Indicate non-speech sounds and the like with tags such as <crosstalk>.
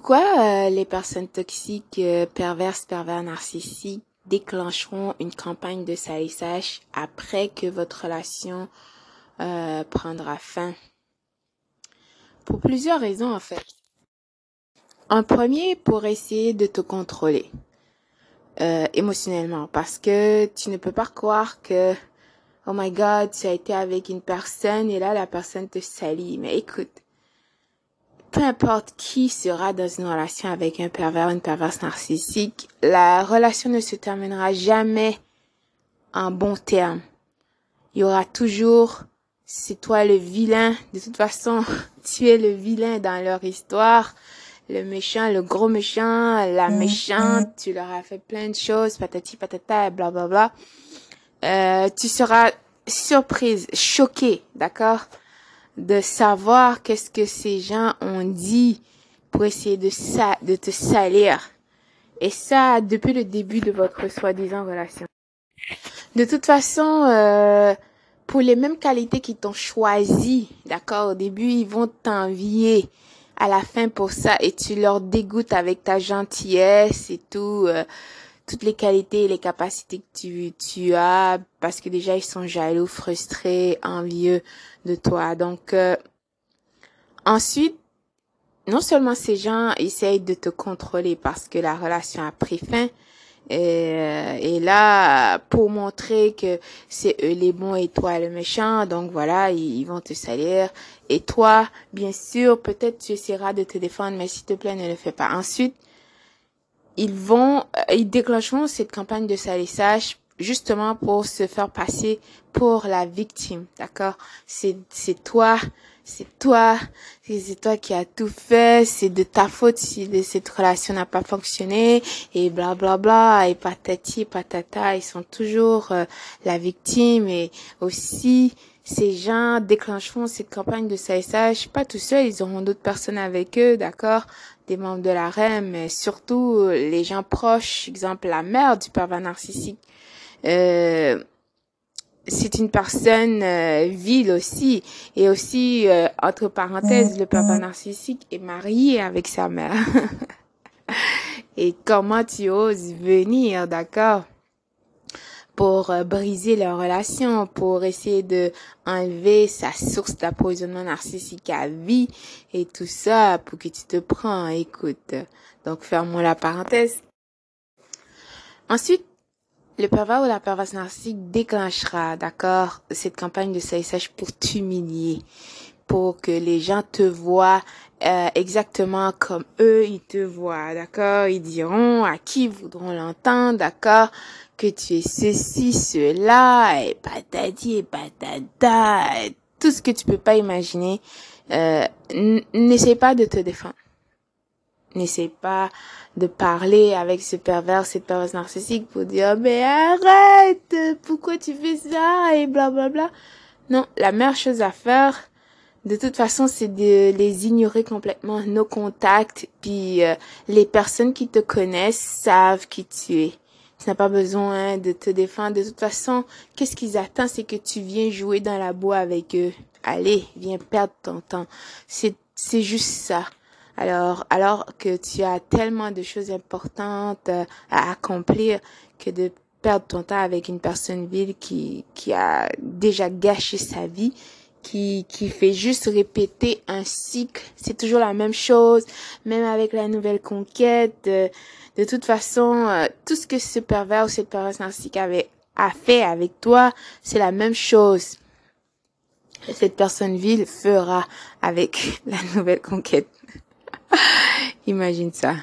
Pourquoi euh, les personnes toxiques, euh, perverses, pervers, narcissiques déclencheront une campagne de salissage après que votre relation euh, prendra fin? Pour plusieurs raisons en fait. En premier, pour essayer de te contrôler émotionnellement, parce que tu ne peux pas croire que oh my god, tu as été avec une personne et là la personne te salit. Mais écoute, peu importe qui sera dans une relation avec un pervers, une perverse narcissique, la relation ne se terminera jamais en bon terme. Il y aura toujours, c'est toi le vilain. De toute façon, <laughs> tu es le vilain dans leur histoire. Le méchant, le gros méchant, la mm, méchante, tu leur as fait plein de choses, patati patata, et bla bla bla. Euh, tu seras surprise, choquée, d'accord? De savoir qu'est-ce que ces gens ont dit pour essayer de, ça, de te salir. Et ça, depuis le début de votre soi-disant relation. De toute façon, euh, pour les mêmes qualités qu'ils t'ont choisi, d'accord, au début, ils vont t'envier à la fin pour ça et tu leur dégoûtes avec ta gentillesse et tout. Euh, toutes les qualités et les capacités que tu, tu as parce que déjà ils sont jaloux, frustrés, envieux de toi. Donc euh, ensuite, non seulement ces gens essayent de te contrôler parce que la relation a pris fin, et, euh, et, là, pour montrer que c'est eux les bons et toi le méchant, donc voilà, ils, vont te salir. Et toi, bien sûr, peut-être tu essaieras de te défendre, mais s'il te plaît, ne le fais pas. Ensuite, ils vont, euh, ils déclencheront cette campagne de salissage justement pour se faire passer pour la victime, d'accord? C'est c'est toi, c'est toi, c'est toi qui as tout fait, c'est de ta faute si cette relation n'a pas fonctionné et bla bla bla et patati patata, ils sont toujours euh, la victime et aussi ces gens déclencheront cette campagne de salissage, pas tout seuls, ils auront d'autres personnes avec eux, d'accord? Des membres de la REM, mais surtout euh, les gens proches, exemple la mère du pervers narcissique. Euh, c'est une personne euh, vile aussi. Et aussi, euh, entre parenthèses, le pervers narcissique est marié avec sa mère. <laughs> et comment tu oses venir, d'accord? Pour euh, briser leur relation, pour essayer de enlever sa source d'appoisonnement narcissique à vie et tout ça pour que tu te prends. Écoute, donc fermons la parenthèse. Ensuite, le pervers ou la perverse narcissique déclenchera, d'accord, cette campagne de salissage pour t'humilier, pour que les gens te voient euh, exactement comme eux, ils te voient, d'accord? Ils diront à qui voudront l'entendre, d'accord? Que tu es ceci, cela, et patati et patata, tout ce que tu peux pas imaginer. Euh, N'essaie pas de te défendre. N'essaie pas de parler avec ce pervers, cette perverse narcissique pour dire mais arrête, pourquoi tu fais ça et bla bla bla. Non, la meilleure chose à faire, de toute façon, c'est de les ignorer complètement, nos contacts, puis euh, les personnes qui te connaissent savent qui tu es. Tu n'as pas besoin de te défendre. De toute façon, qu'est-ce qu'ils attendent, c'est que tu viens jouer dans la boue avec eux. Allez, viens perdre ton temps. C'est, c'est juste ça. Alors, alors que tu as tellement de choses importantes euh, à accomplir que de perdre ton temps avec une personne vile qui, qui a déjà gâché sa vie, qui, qui fait juste répéter un cycle. C'est toujours la même chose, même avec la nouvelle conquête. De, de toute façon, euh, tout ce que ce pervers ou cette perverse narcissique avait, a fait avec toi, c'est la même chose. Cette personne vile fera avec <laughs> la nouvelle conquête. Imagine ça.